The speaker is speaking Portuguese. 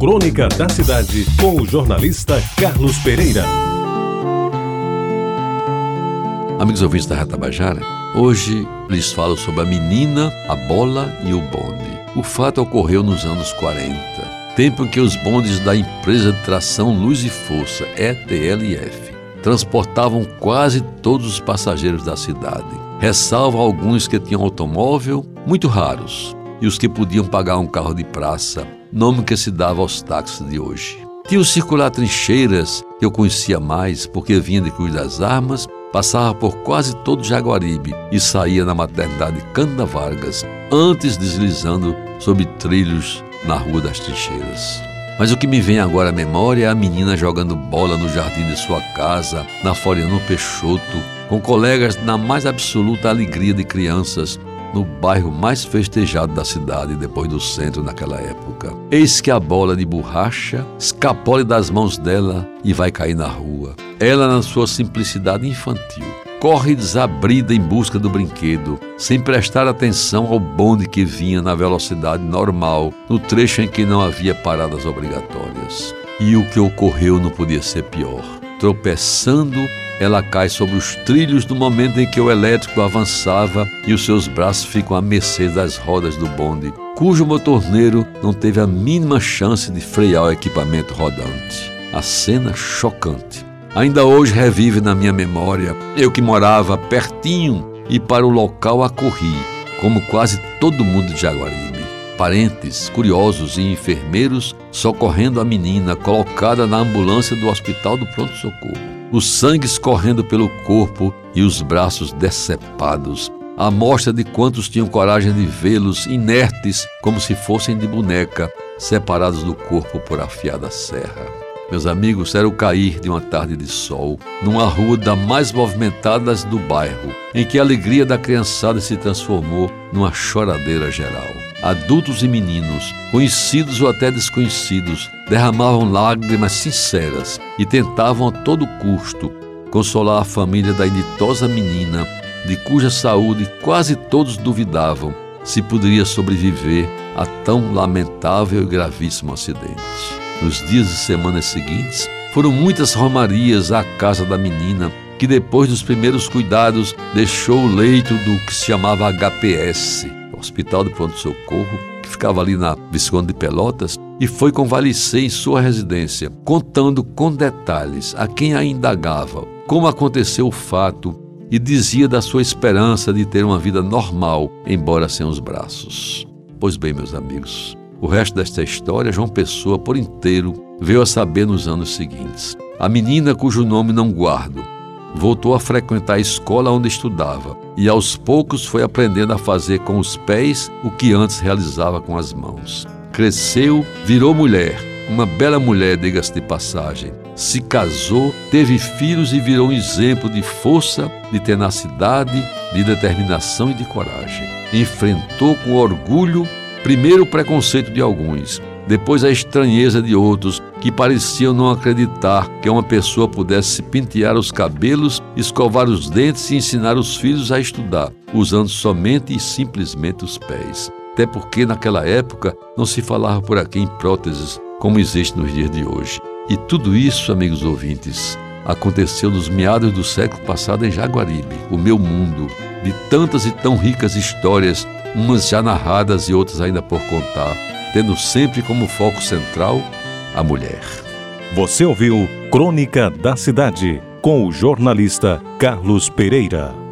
Crônica da Cidade, com o jornalista Carlos Pereira. Amigos ouvintes da Ratabajara, hoje lhes falo sobre a menina, a bola e o bonde. O fato ocorreu nos anos 40, tempo em que os bondes da empresa de tração Luz e Força, ETLF, transportavam quase todos os passageiros da cidade, ressalvo alguns que tinham automóvel, muito raros, e os que podiam pagar um carro de praça, nome que se dava aos táxis de hoje. Tinha o circular Trincheiras, que eu conhecia mais porque vinha de Cruz das Armas, passava por quase todo Jaguaribe e saía na maternidade Canda Vargas, antes deslizando sobre trilhos na Rua das Trincheiras. Mas o que me vem agora à memória é a menina jogando bola no jardim de sua casa, na Floriano Peixoto, com colegas na mais absoluta alegria de crianças, no bairro mais festejado da cidade depois do centro naquela época. Eis que a bola de borracha escapole das mãos dela e vai cair na rua. Ela, na sua simplicidade infantil, corre desabrida em busca do brinquedo, sem prestar atenção ao bonde que vinha na velocidade normal, no trecho em que não havia paradas obrigatórias. E o que ocorreu não podia ser pior. Tropeçando, ela cai sobre os trilhos no momento em que o elétrico avançava e os seus braços ficam à mercê das rodas do bonde, cujo motorneiro não teve a mínima chance de frear o equipamento rodante. A cena chocante Ainda hoje revive na minha memória, eu que morava pertinho e para o local acorri, como quase todo mundo de Jaguaribe. Parentes, curiosos e enfermeiros socorrendo a menina colocada na ambulância do hospital do pronto-socorro. O sangue escorrendo pelo corpo e os braços decepados, a mostra de quantos tinham coragem de vê-los inertes como se fossem de boneca, separados do corpo por afiada serra. Meus amigos, era o cair de uma tarde de sol, numa rua da mais movimentada do bairro, em que a alegria da criançada se transformou numa choradeira geral. Adultos e meninos, conhecidos ou até desconhecidos, derramavam lágrimas sinceras e tentavam a todo custo consolar a família da inditosa menina, de cuja saúde quase todos duvidavam se poderia sobreviver a tão lamentável e gravíssimo acidente. Nos dias e semanas seguintes, foram muitas romarias à casa da menina, que depois dos primeiros cuidados deixou o leito do que se chamava HPS, Hospital de Pronto Socorro, que ficava ali na Visconde de Pelotas, e foi convalescer em sua residência, contando com detalhes a quem a indagava como aconteceu o fato e dizia da sua esperança de ter uma vida normal, embora sem os braços. Pois bem, meus amigos, o resto desta história, João Pessoa, por inteiro, veio a saber nos anos seguintes. A menina, cujo nome não guardo, voltou a frequentar a escola onde estudava e aos poucos foi aprendendo a fazer com os pés o que antes realizava com as mãos. Cresceu, virou mulher, uma bela mulher, diga-se de passagem. Se casou, teve filhos e virou um exemplo de força, de tenacidade, de determinação e de coragem. Enfrentou com orgulho Primeiro o preconceito de alguns, depois a estranheza de outros que pareciam não acreditar que uma pessoa pudesse se pentear os cabelos, escovar os dentes e ensinar os filhos a estudar, usando somente e simplesmente os pés. Até porque naquela época não se falava por aqui em próteses como existe nos dias de hoje. E tudo isso, amigos ouvintes, aconteceu nos meados do século passado em Jaguaribe, o meu mundo, de tantas e tão ricas histórias umas já narradas e outras ainda por contar, tendo sempre como foco central a mulher. Você ouviu Crônica da Cidade com o jornalista Carlos Pereira.